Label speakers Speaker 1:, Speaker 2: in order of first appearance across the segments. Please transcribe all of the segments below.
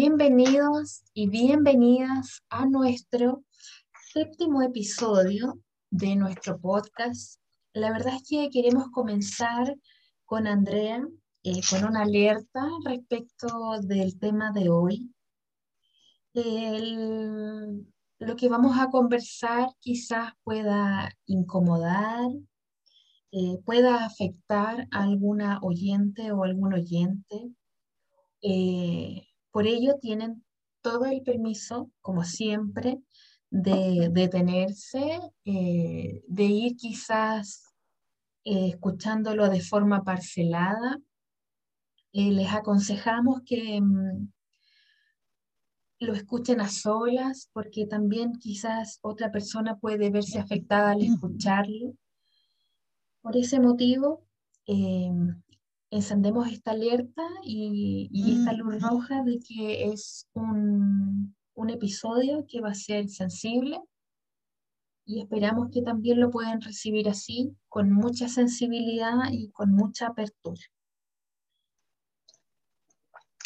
Speaker 1: Bienvenidos y bienvenidas a nuestro séptimo episodio de nuestro podcast. La verdad es que queremos comenzar con Andrea eh, con una alerta respecto del tema de hoy. lo que vamos a conversar quizás pueda incomodar, eh, pueda afectar a alguna oyente o algún oyente. Eh, por ello tienen todo el permiso, como siempre, de detenerse, eh, de ir quizás eh, escuchándolo de forma parcelada. Eh, les aconsejamos que mm, lo escuchen a solas, porque también quizás otra persona puede verse afectada al escucharlo. Por ese motivo, encendemos esta alerta y, esta luz roja de que es un, un, episodio que va a ser sensible y esperamos que también lo puedan recibir así, con mucha sensibilidad y con mucha apertura.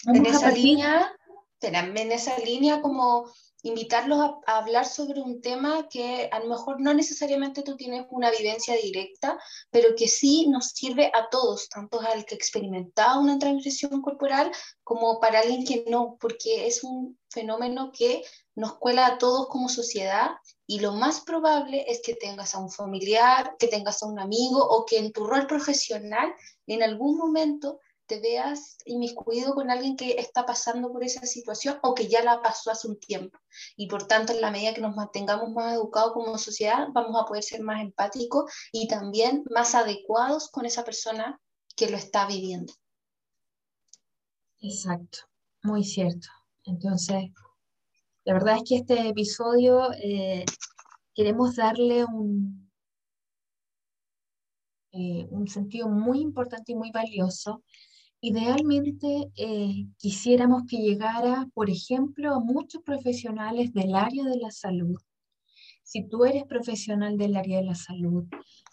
Speaker 2: en esa línea, en esa línea como invitarlos a, hablar sobre un tema que a lo mejor no necesariamente tú tienes una vivencia directa, pero que sí nos sirve a todos, tanto al que experimenta una transgresión corporal como para alguien que no, porque es un fenómeno que nos cuela a todos como sociedad y lo más probable es que tengas a un familiar, que tengas a un amigo o que en tu rol profesional en algún momento te veas inmiscuido con alguien que está pasando por esa situación o que ya la pasó hace un tiempo. Y por tanto, en la medida que nos mantengamos más educados como sociedad, vamos a poder ser más empáticos y también más adecuados con esa persona que lo está viviendo.
Speaker 1: Exacto, muy cierto. Entonces, la verdad es que este episodio eh, queremos darle un, eh, un sentido muy importante y muy valioso Idealmente eh, quisiéramos que llegara, por ejemplo, a muchos profesionales del área de la salud. Si tú eres profesional del área de la salud,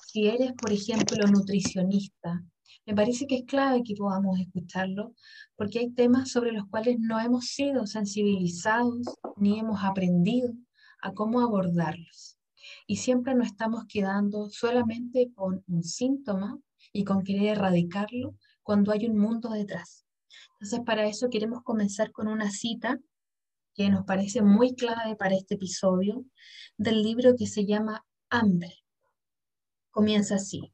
Speaker 1: si eres, por ejemplo, nutricionista, me parece que es clave que podamos escucharlo, porque hay temas sobre los cuales no hemos sido sensibilizados ni hemos aprendido a cómo abordarlos. Y siempre nos estamos quedando solamente con un síntoma y con querer erradicarlo cuando hay un mundo detrás. Entonces, para eso queremos comenzar con una cita que nos parece muy clave para este episodio del libro que se llama Hambre. Comienza así.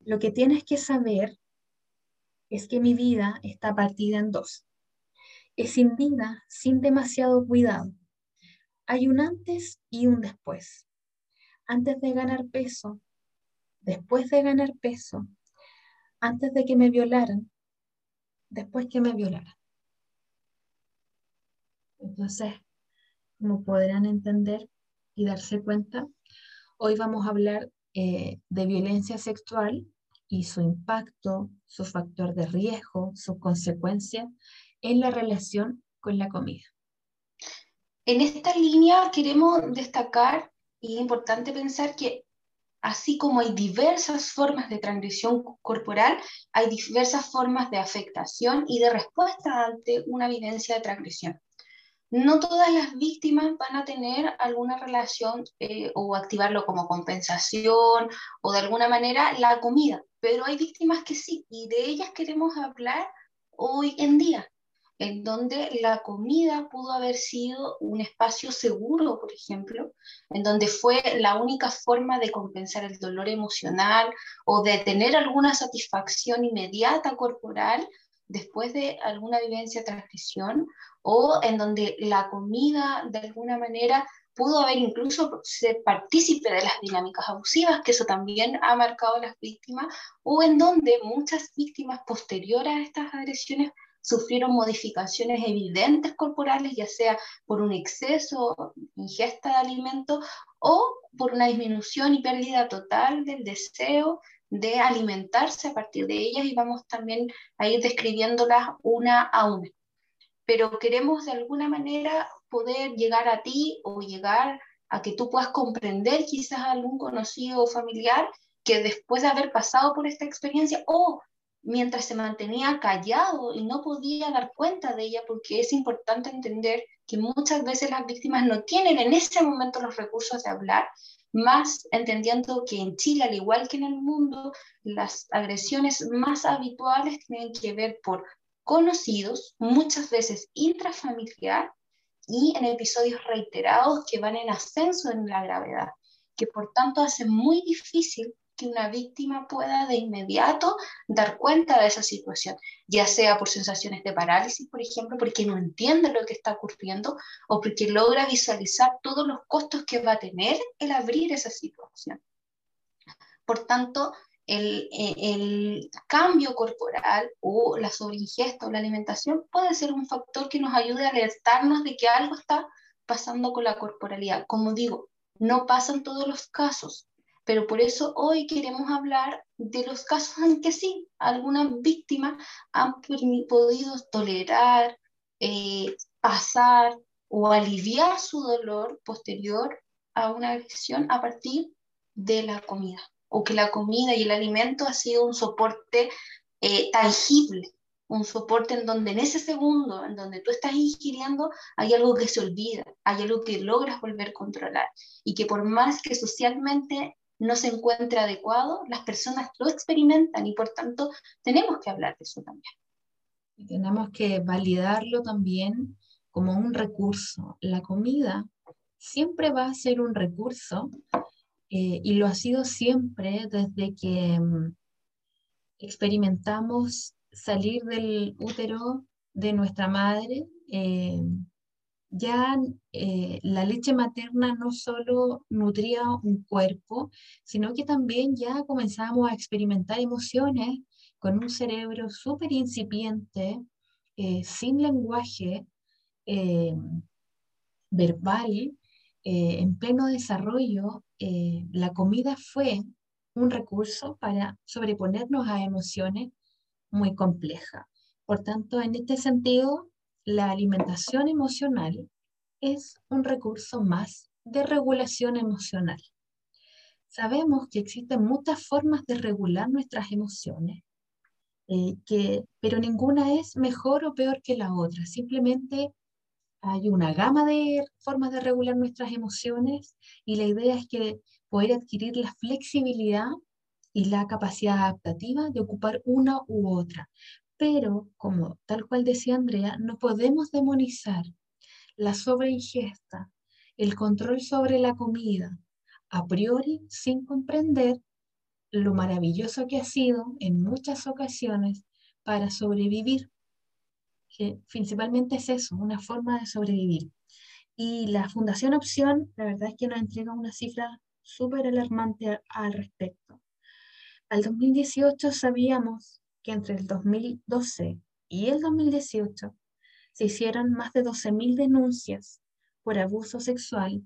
Speaker 1: Lo que tienes que saber es que mi vida está partida en dos. Es sin vida, sin demasiado cuidado. Hay un antes y un después. Antes de ganar peso, después de ganar peso, antes de que me violaran, después que me violaran. Entonces, como podrán entender y darse cuenta, hoy vamos a hablar eh, de violencia sexual y su impacto, su factor de riesgo, sus consecuencias en la relación con la comida.
Speaker 2: En esta línea queremos destacar, y es importante pensar que así como hay diversas formas de transgresión corporal, hay diversas formas de afectación y de respuesta ante una vivencia de transgresión. No todas las víctimas van a tener alguna relación eh, o activarlo como compensación o de alguna manera la comida, pero hay víctimas que sí, y de ellas queremos hablar hoy en día en donde la comida pudo haber sido un espacio seguro, por ejemplo, en donde fue la única forma de compensar el dolor emocional o de tener alguna satisfacción inmediata corporal después de alguna vivencia de transgresión, o en donde la comida de alguna manera pudo haber incluso ser partícipe de las dinámicas abusivas, que eso también ha marcado a las víctimas, o en donde muchas víctimas posteriores a estas agresiones sufrieron modificaciones evidentes corporales, ya sea por un exceso, ingesta de alimentos o por una disminución y pérdida total del deseo de alimentarse a partir de ellas y vamos también a ir describiéndolas una a una. Pero queremos de alguna manera poder llegar a ti o llegar a que tú puedas comprender quizás a algún conocido o familiar que después de haber pasado por esta experiencia o mientras se mantenía callado y no podía dar cuenta de ella, porque es importante entender que muchas veces las víctimas no tienen en ese momento los recursos de hablar, más entendiendo que en Chile, al igual que en el mundo, las agresiones más habituales tienen que ver por conocidos, muchas veces intrafamiliar y en episodios reiterados que van en ascenso en la gravedad, que por tanto hace muy difícil que una víctima pueda de inmediato dar cuenta de esa situación, ya sea por sensaciones de parálisis, por ejemplo, porque no entiende lo que está ocurriendo o porque logra visualizar todos los costos que va a tener el abrir esa situación. Por tanto, el, cambio corporal o la sobreingesta o la alimentación puede ser un factor que nos ayude a alertarnos de que algo está pasando con la corporalidad. Como digo, no pasan todos los casos, pero por eso hoy queremos hablar de los casos en que sí, algunas víctimas han podido tolerar, eh, pasar o aliviar su dolor posterior a una agresión a partir de la comida, o que la comida y el alimento ha sido un soporte eh, tangible, un soporte en donde en ese segundo, en donde tú estás ingiriendo, hay algo que se olvida, hay algo que logras volver a controlar y que por más que socialmente no se encuentra adecuado, las personas lo experimentan y por tanto tenemos que hablar de eso también.
Speaker 1: Tenemos que validarlo también como un recurso. La comida siempre va a ser un recurso eh, y lo ha sido siempre desde que mm, experimentamos salir del útero de nuestra madre. Eh, ya eh, la leche materna no solo nutría un cuerpo, sino que también ya comenzamos a experimentar emociones con un cerebro súper incipiente, eh, sin lenguaje eh, verbal, en pleno desarrollo. la comida fue un recurso para sobreponernos a emociones muy complejas. Por tanto, en este sentido, la alimentación emocional es un recurso más de regulación emocional. Sabemos que existen muchas formas de regular nuestras emociones, eh, que, pero ninguna es mejor o peor que la otra. Simplemente hay una gama de formas de regular nuestras emociones y la idea es que poder adquirir la flexibilidad y la capacidad adaptativa de ocupar una u otra, pero, como tal cual decía Andrea, no podemos demonizar la sobreingesta, el control sobre la comida, a priori sin comprender lo maravilloso que ha sido en muchas ocasiones para sobrevivir. Que principalmente es eso, una forma de sobrevivir. Y la Fundación Opción, la verdad es que nos entrega una cifra súper alarmante al respecto. Al 2018 sabíamos que entre el 2012 y el 2018 se hicieron más de 12.000 denuncias por abuso sexual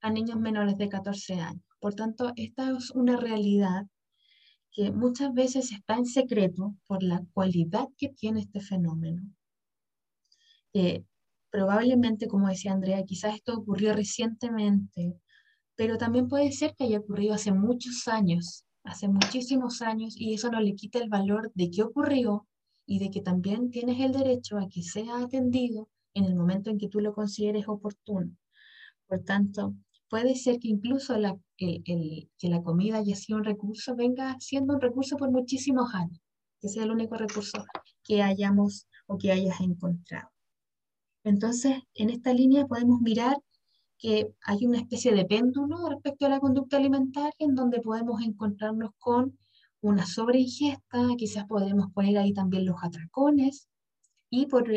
Speaker 1: a niños menores de 14 años. Por tanto, esta es una realidad que muchas veces está en secreto por la cualidad que tiene este fenómeno. probablemente, como decía Andrea, quizás esto ocurrió recientemente, pero también puede ser que haya ocurrido hace muchos años hace muchísimos años y eso no le quita el valor de qué ocurrió y de que también tienes el derecho a que sea atendido en el momento en que tú lo consideres oportuno. Por tanto, puede ser que incluso la, que la comida haya sido un recurso venga siendo un recurso por muchísimos años, que sea el único recurso que hayamos o que hayas encontrado. Entonces, en esta línea podemos mirar que hay una especie de péndulo respecto a la conducta alimentaria en donde podemos encontrarnos con una sobreingesta, quizás podemos poner ahí también los atracones, y por,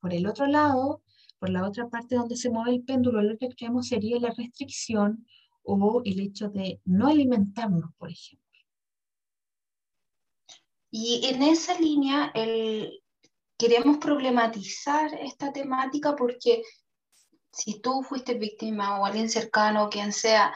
Speaker 1: por el otro lado, Por la otra parte, donde se mueve el péndulo, el otro extremo sería la restricción o el hecho de no alimentarnos, por ejemplo.
Speaker 2: Y en esa línea el, queremos problematizar esta temática porque si tú fuiste víctima o alguien cercano, quien sea,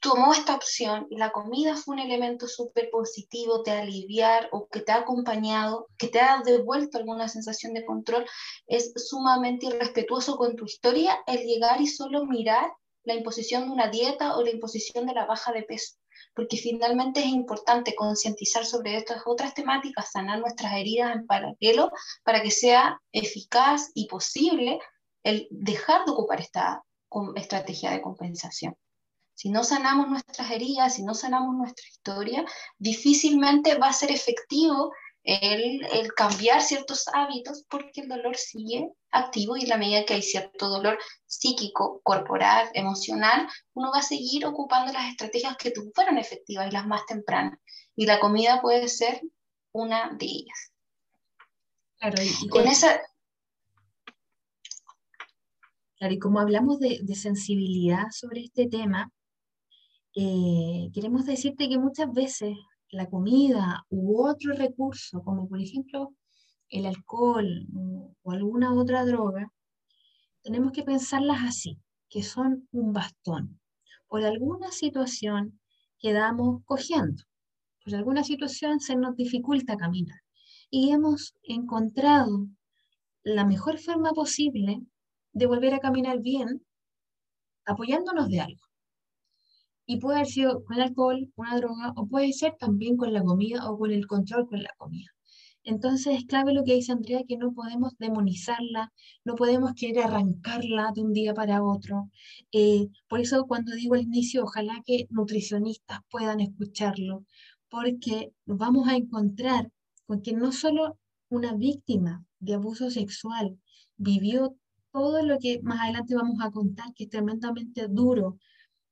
Speaker 2: tomó esta opción y la comida fue un elemento súper positivo de aliviar o que te ha acompañado, que te ha devuelto alguna sensación de control, es sumamente irrespetuoso con tu historia el llegar y solo mirar la imposición de una dieta o la imposición de la baja de peso porque finalmente es importante concientizar sobre estas otras temáticas, sanar nuestras heridas en paralelo para que sea eficaz y posible el dejar de ocupar esta estrategia de compensación. Si no sanamos nuestras heridas, si no sanamos nuestra historia, difícilmente va a ser efectivo el, cambiar ciertos hábitos porque el dolor sigue activo y en la medida que hay cierto dolor psíquico, corporal, emocional, uno va a seguir ocupando las estrategias que fueron efectivas y las más tempranas. Y la comida puede ser una de ellas.
Speaker 1: Claro, y, con esa... Claro, y como hablamos de, sensibilidad sobre este tema, eh, queremos decirte que muchas veces la comida u otro recurso, como por ejemplo el alcohol o alguna otra droga, tenemos que pensarlas así, que son un bastón. Por alguna situación quedamos cogiendo, por alguna situación se nos dificulta caminar y hemos encontrado la mejor forma posible de volver a caminar bien apoyándonos de algo. Y puede haber sido con alcohol, una droga, o puede ser también con la comida o con el control con la comida. Entonces es clave lo que dice Andrea, que no podemos demonizarla, no podemos querer arrancarla de un día para otro. Eh, por eso cuando digo al inicio, ojalá que nutricionistas puedan escucharlo, porque nos vamos a encontrar con que no solo una víctima de abuso sexual vivió todo lo que más adelante vamos a contar, que es tremendamente duro,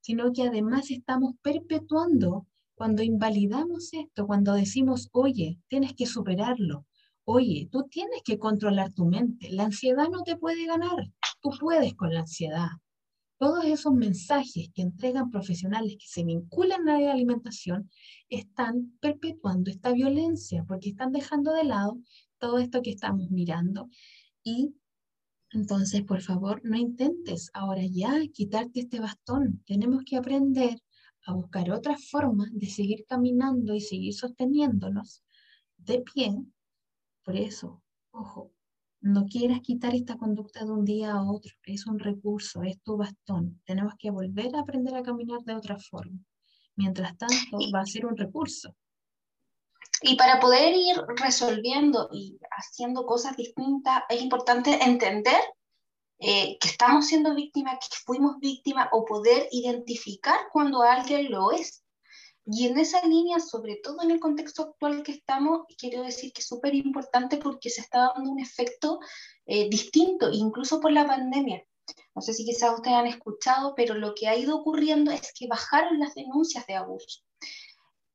Speaker 1: sino que además estamos perpetuando cuando invalidamos esto, cuando decimos, oye, tienes que superarlo, oye, tú tienes que controlar tu mente, la ansiedad no te puede ganar, tú puedes con la ansiedad. Todos esos mensajes que entregan profesionales que se vinculan a la alimentación están perpetuando esta violencia porque están dejando de lado todo esto que estamos mirando y entonces, por favor, no intentes ahora ya quitarte este bastón. Tenemos que aprender a buscar otras formas de seguir caminando y seguir sosteniéndonos de pie. Por eso, ojo, no quieras quitar esta conducta de un día a otro. Es un recurso, es tu bastón. Tenemos que volver a aprender a caminar de otra forma. Mientras tanto, va a ser un recurso.
Speaker 2: Y para poder ir resolviendo y haciendo cosas distintas, es importante entender eh, que estamos siendo víctimas, que fuimos víctimas, o poder identificar cuando alguien lo es. Y en esa línea, sobre todo en el contexto actual que estamos, quiero decir que es súper importante porque se está dando un efecto eh, distinto, incluso por la pandemia. No sé si quizás ustedes han escuchado, pero lo que ha ido ocurriendo es que bajaron las denuncias de abuso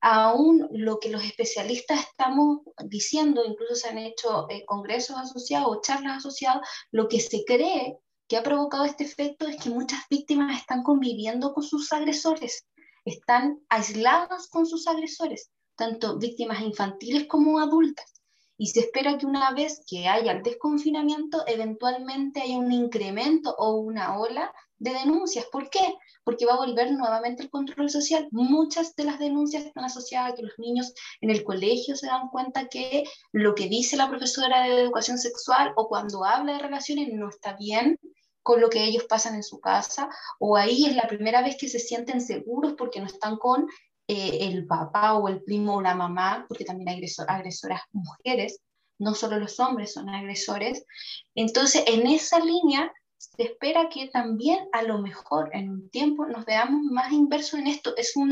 Speaker 2: aún lo que los especialistas estamos diciendo, incluso se han hecho eh, congresos asociados o charlas asociadas, lo que se cree que ha provocado este efecto es que muchas víctimas están conviviendo con sus agresores, están aisladas con sus agresores, tanto víctimas infantiles como adultas. Y se espera que una vez que haya el desconfinamiento, eventualmente haya un incremento o una ola de denuncias. ¿Por qué? Porque va a volver nuevamente el control social. Muchas de las denuncias están asociadas a que los niños en el colegio se dan cuenta que lo que dice la profesora de educación sexual o cuando habla de relaciones no está bien con lo que ellos pasan en su casa, o ahí es la primera vez que se sienten seguros porque no están con eh, el papá o el primo o la mamá, porque también hay agresoras mujeres, no solo los hombres son agresores. Entonces, en esa línea se espera que también a lo mejor en un tiempo nos veamos más inversos en esto. Es un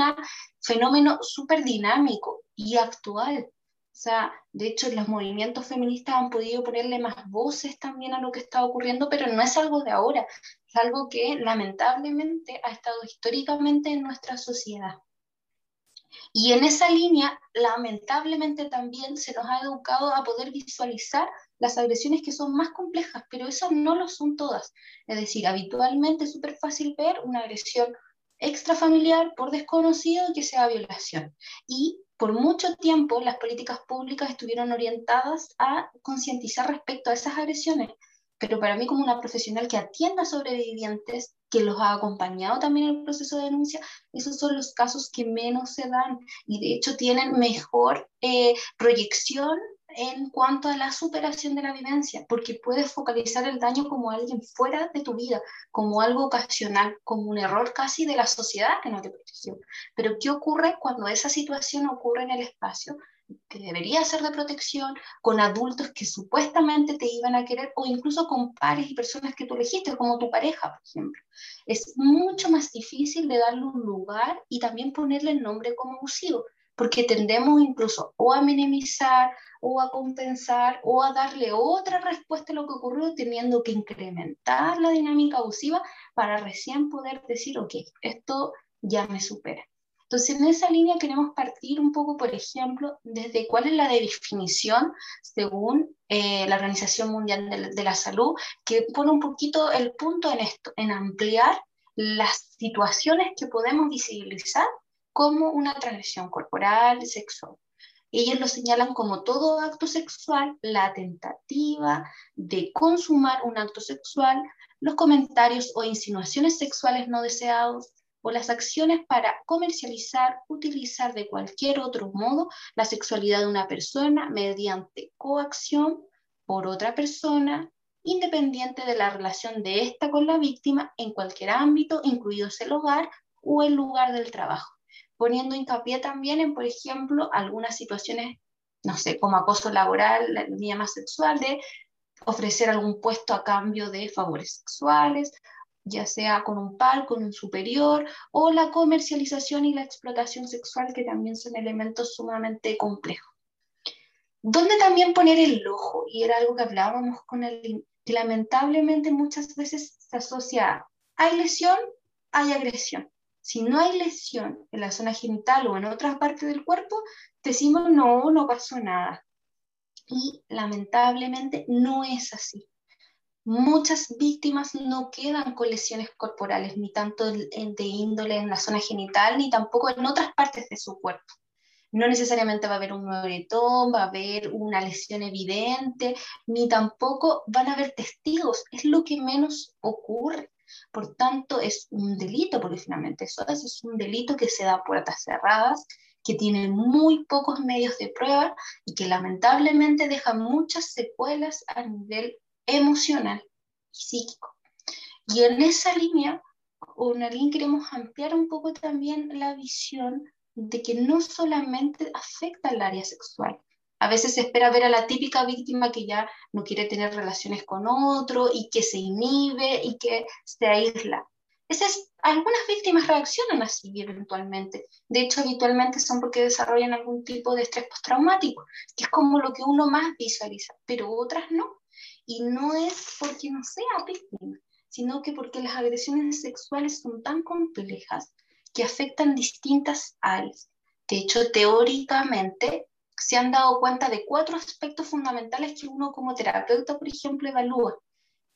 Speaker 2: fenómeno súper dinámico y actual. O sea, de hecho, los movimientos feministas han podido ponerle más voces también a lo que está ocurriendo, pero no es algo de ahora, es algo que lamentablemente ha estado históricamente en nuestra sociedad. Y en esa línea, lamentablemente también se nos ha educado a poder visualizar las agresiones que son más complejas, pero esas no lo son todas. Es decir, habitualmente es súper fácil ver una agresión extrafamiliar por desconocido que sea violación. Y por mucho tiempo las políticas públicas estuvieron orientadas a concientizar respecto a esas agresiones, pero para mí como una profesional que atienda a sobrevivientes, que los ha acompañado también en el proceso de denuncia, esos son los casos que menos se dan y de hecho tienen mejor eh, proyección en cuanto a la superación de la vivencia, porque puedes focalizar el daño como alguien fuera de tu vida, como algo ocasional, como un error casi de la sociedad que no te protegió. Pero ¿qué ocurre cuando esa situación ocurre en el espacio? Que debería ser de protección, con adultos que supuestamente te iban a querer, o incluso con pares y personas que tú elegiste, como tu pareja, por ejemplo. Es mucho más difícil de darle un lugar y también ponerle el nombre como abusivo, porque tendemos incluso o a minimizar o a compensar o a darle otra respuesta a lo que ocurrió, teniendo que incrementar la dinámica abusiva para recién poder decir, ok, esto ya me supera. Entonces, en esa línea queremos partir un poco, por ejemplo, desde cuál es la definición según eh, la Organización Mundial de, la Salud, que pone un poquito el punto en esto, en ampliar las situaciones que podemos visibilizar como una transgresión corporal, sexual. Ellos lo señalan como todo acto sexual, la tentativa de consumar un acto sexual, los comentarios o insinuaciones sexuales no deseados o las acciones para comercializar, utilizar de cualquier otro modo la sexualidad de una persona mediante coacción por otra persona, independiente de la relación de ésta con la víctima en cualquier ámbito, incluidos el hogar o el lugar del trabajo. Poniendo hincapié también en, por ejemplo, algunas situaciones, no sé, como acoso laboral, la línea más sexual, de ofrecer algún puesto a cambio de favores sexuales, ya sea con un par, con un superior, o la comercialización y la explotación sexual, que también son elementos sumamente complejos. ¿Dónde también poner el ojo? Y era algo que hablábamos con el que lamentablemente muchas veces se asocia, hay lesión, hay agresión. Si no hay lesión en la zona genital o en otras partes del cuerpo, decimos no, no pasó nada. Y lamentablemente no es así. Muchas víctimas no quedan con lesiones corporales, ni tanto de índole en la zona genital, ni tampoco en otras partes de su cuerpo. No necesariamente va a haber un moretón, va a haber una lesión evidente, ni tampoco van a haber testigos. Es lo que menos ocurre. Por tanto, es un delito, porque finalmente eso es, un delito que se da a puertas cerradas, que tiene muy pocos medios de prueba y que lamentablemente deja muchas secuelas a nivel emocional y psíquico. Y en esa línea, una línea queremos ampliar un poco también la visión de que no solamente afecta al área sexual, a veces se espera ver a la típica víctima que ya no quiere tener relaciones con otro y que se inhibe y que se aísla. Esas, algunas víctimas reaccionan así eventualmente. De hecho, habitualmente son porque desarrollan algún tipo de estrés postraumático, que es como lo que uno más visualiza, pero otras no. Y no es porque no sea víctima, sino que porque las agresiones sexuales son tan complejas que afectan distintas áreas. De hecho, teóricamente, se han dado cuenta de cuatro aspectos fundamentales que uno como terapeuta, por ejemplo, evalúa,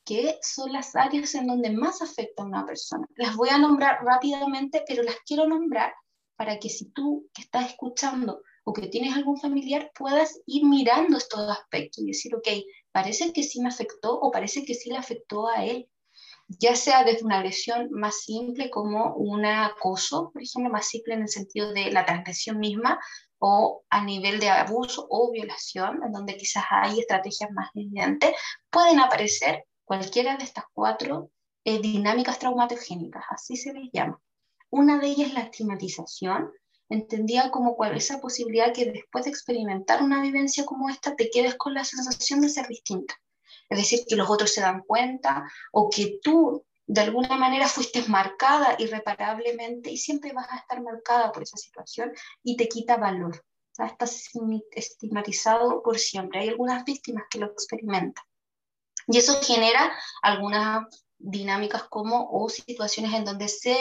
Speaker 2: que son las áreas en donde más afecta a una persona. Las voy a nombrar rápidamente, pero las quiero nombrar para que si tú que estás escuchando o que tienes algún familiar puedas ir mirando estos aspectos y decir, ok, parece que sí me afectó o parece que sí le afectó a él. Ya sea desde una agresión más simple como un acoso, por ejemplo, más simple en el sentido de la transgresión misma, o a nivel de abuso o violación, en donde quizás hay estrategias más evidentes, pueden aparecer cualquiera de estas cuatro eh, dinámicas traumatogénicas, así se les llama. Una de ellas es la estigmatización, entendida como cual, esa posibilidad que después de experimentar una vivencia como esta te quedes con la sensación de ser distinta. Es decir, que los otros se dan cuenta o que tú de alguna manera fuiste marcada irreparablemente y siempre vas a estar marcada por esa situación y te quita valor. Estás estigmatizado por siempre. Hay algunas víctimas que lo experimentan. Y eso genera algunas dinámicas como o situaciones en donde se,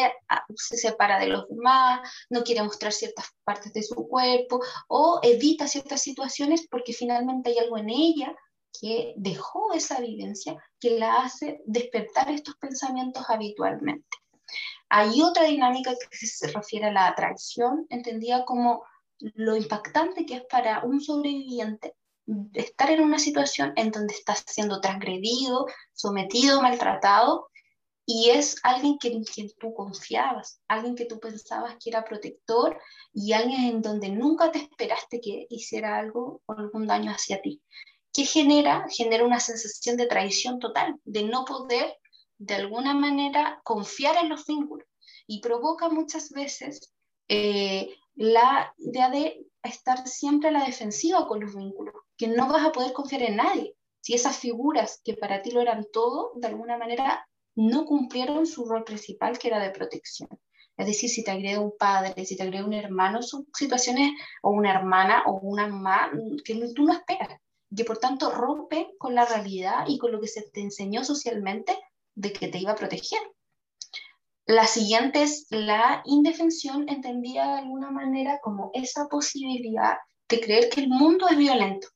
Speaker 2: se separa de los demás, no quiere mostrar ciertas partes de su cuerpo o evita ciertas situaciones porque finalmente hay algo en ella que dejó esa vivencia que la hace despertar estos pensamientos habitualmente. Hay otra dinámica que se refiere a la atracción, entendida como lo impactante que es para un sobreviviente estar en una situación en donde estás siendo transgredido, sometido, maltratado, y es alguien que, en quien tú confiabas, alguien que tú pensabas que era protector y alguien en donde nunca te esperaste que hiciera algo o algún daño hacia ti. ¿Qué genera? Genera una sensación de traición total, de no poder de alguna manera confiar en los vínculos y provoca muchas veces eh, la idea de estar siempre a la defensiva con los vínculos, que no vas a poder confiar en nadie. Si esas figuras que para ti lo eran todo, de alguna manera no cumplieron su rol principal, que era de protección. Es decir, si te agrede un padre, si te agrede un hermano, son situaciones, o una hermana, o una mamá, que tú no esperas, que por tanto rompe con la realidad y con lo que se te enseñó socialmente de que te iba a proteger. La siguiente es la indefensión, entendida de alguna manera como esa posibilidad de creer que el mundo es violento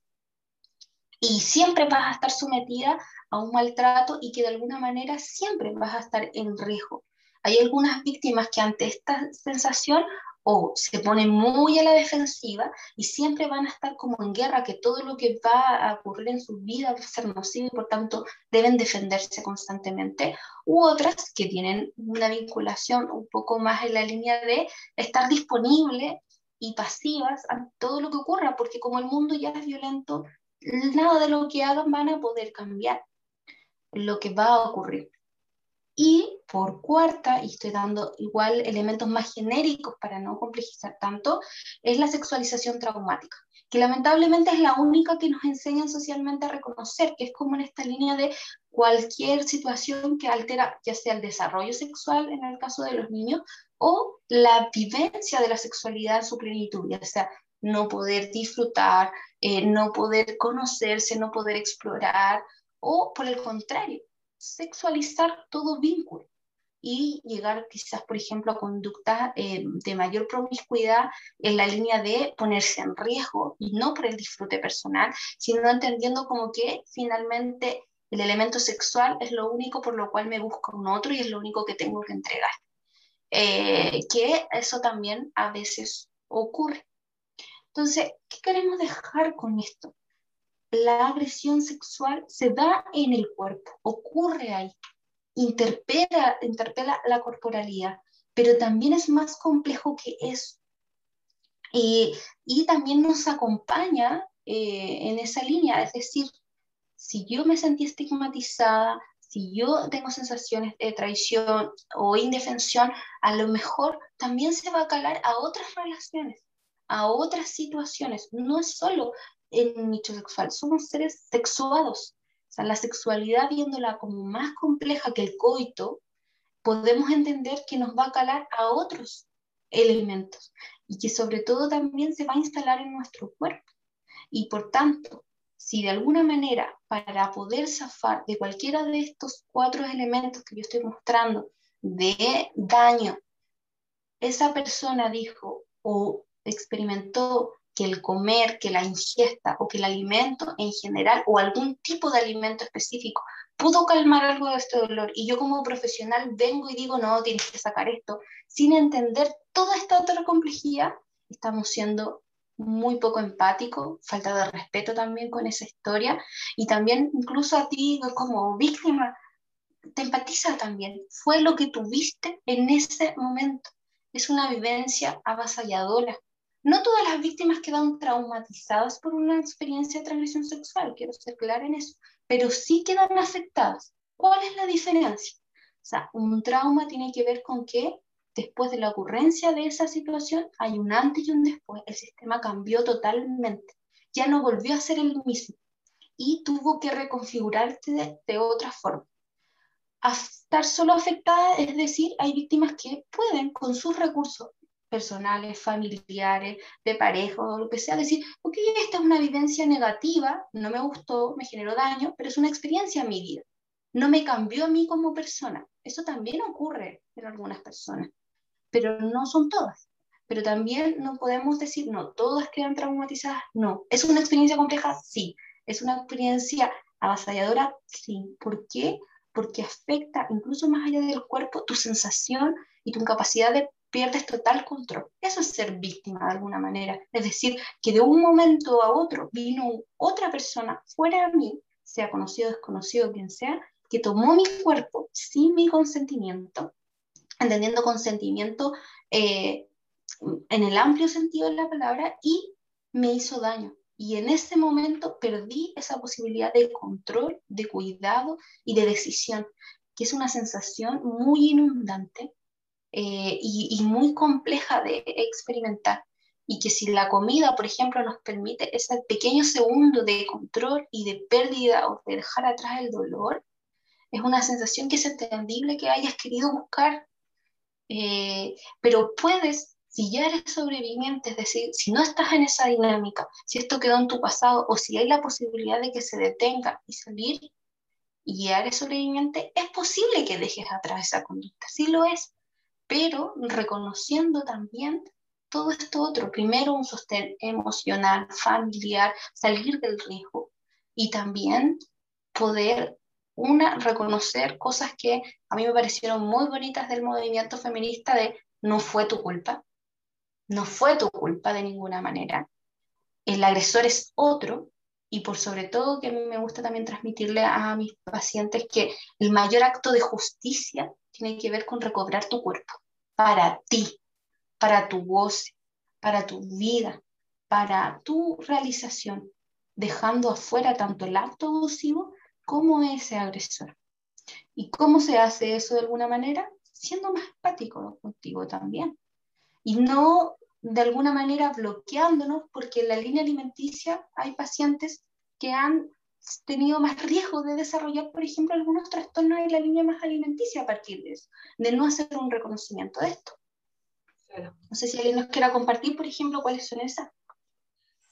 Speaker 2: y siempre vas a estar sometida a un maltrato y que de alguna manera siempre vas a estar en riesgo. Hay algunas víctimas que ante esta sensación o se ponen muy a la defensiva y siempre van a estar como en guerra, que todo lo que va a ocurrir en su vida va a ser nocivo y por tanto deben defenderse constantemente, u otras que tienen una vinculación un poco más en la línea de estar disponible y pasivas a todo lo que ocurra, porque como el mundo ya es violento, nada de lo que hagan van a poder cambiar lo que va a ocurrir. Y por cuarta, y estoy dando igual elementos más genéricos para no complejizar tanto, es la sexualización traumática, que lamentablemente es la única que nos enseñan socialmente a reconocer, que es como en esta línea de cualquier situación que altera ya sea el desarrollo sexual en el caso de los niños o la vivencia de la sexualidad en su plenitud, ya sea no poder disfrutar, eh, no poder conocerse, no poder explorar, o por el contrario, sexualizar todo vínculo y llegar quizás, por ejemplo, a conductas eh, de mayor promiscuidad en la línea de ponerse en riesgo y no por el disfrute personal, sino entendiendo como que finalmente el elemento sexual es lo único por lo cual me busco un otro y es lo único que tengo que entregar. Eh, que eso también a veces ocurre. Entonces, ¿qué queremos dejar con esto? la agresión sexual se da en el cuerpo, ocurre ahí, interpela, interpela la corporalidad, pero también es más complejo que eso. y también nos acompaña eh, en esa línea, es decir, si yo me sentí estigmatizada, si yo tengo sensaciones de traición o indefensión, a lo mejor también se va a calar a otras relaciones, a otras situaciones. No es solo el nicho sexual, somos seres sexuados. O sea, la sexualidad viéndola como más compleja que el coito, podemos entender que nos va a calar a otros elementos y que sobre todo también se va a instalar en nuestro cuerpo. Y por tanto, si de alguna manera para poder zafar de cualquiera de estos cuatro elementos que yo estoy mostrando de daño, esa persona dijo o experimentó que el comer, que la ingesta o que el alimento en general o algún tipo de alimento específico pudo calmar algo de este dolor. Y yo como profesional vengo y digo, no, tienes que sacar esto, sin entender toda esta otra complejidad, estamos siendo muy poco empáticos, falta de respeto también con esa historia. Y también incluso a ti como víctima, te empatiza también, fue lo que tuviste en ese momento, es una vivencia avasalladora no todas las víctimas quedan traumatizadas por una experiencia de transgresión sexual, quiero ser clara en eso, pero sí quedan afectadas. ¿Cuál es la diferencia? O sea, un trauma tiene que ver con que después de la ocurrencia de esa situación hay un antes y un después. El sistema cambió totalmente. Ya no volvió a ser el mismo y tuvo que reconfigurarse de, de otra forma. A estar solo afectada, es decir, hay víctimas que pueden con sus recursos personales, familiares, de pareja lo que sea, decir, ok, esta es una vivencia negativa, no me gustó, me generó daño, pero es una experiencia en mi vida. no me cambió a mí como persona. Eso también ocurre en algunas personas, pero no son todas. Pero también no podemos decir, no, todas quedan traumatizadas. No, ¿es una experiencia compleja? Sí. ¿Es una experiencia avasalladora? Sí. ¿Por qué? Porque afecta, incluso más allá del cuerpo, tu sensación y tu capacidad de pierdes total control. Eso es ser víctima de alguna manera. Es decir, que de un momento a otro vino otra persona fuera de mí, sea conocido, desconocido, quien sea, que tomó mi cuerpo sin mi consentimiento, entendiendo consentimiento eh, en el amplio sentido de la palabra, y me hizo daño. Y en ese momento perdí esa posibilidad de control, de cuidado y de decisión, que es una sensación muy inundante eh, y, y, muy compleja de experimentar. Y que si la comida, por ejemplo, nos permite ese pequeño segundo de control y de pérdida o de dejar atrás el dolor, es una sensación que es entendible que hayas querido buscar, eh, pero puedes, si ya eres sobreviviente, es decir, si no estás en esa dinámica, si esto quedó en tu pasado o si hay la posibilidad de que se detenga y salir y eres sobreviviente, es posible que dejes atrás esa conducta, sí lo es, pero reconociendo también todo esto otro, primero un sostén emocional, familiar, salir del riesgo y también poder una, reconocer cosas que a mí me parecieron muy bonitas del movimiento feminista de no fue tu culpa, no fue tu culpa de ninguna manera. El agresor es otro y por sobre todo que a mí me gusta también transmitirle a mis pacientes que el mayor acto de justicia tiene que ver con recobrar tu cuerpo para ti, para tu voz, para tu vida, para tu realización, dejando afuera tanto el acto abusivo como ese agresor. ¿Y cómo se hace eso de alguna manera? Siendo más empático contigo también. Y no de alguna manera bloqueándonos, porque en la línea alimenticia hay pacientes que han tenido más riesgo de desarrollar, por ejemplo, algunos trastornos en la línea más alimenticia a partir de eso, de no hacer un reconocimiento de esto. No sé si alguien nos quiera compartir, por ejemplo, cuáles son esas.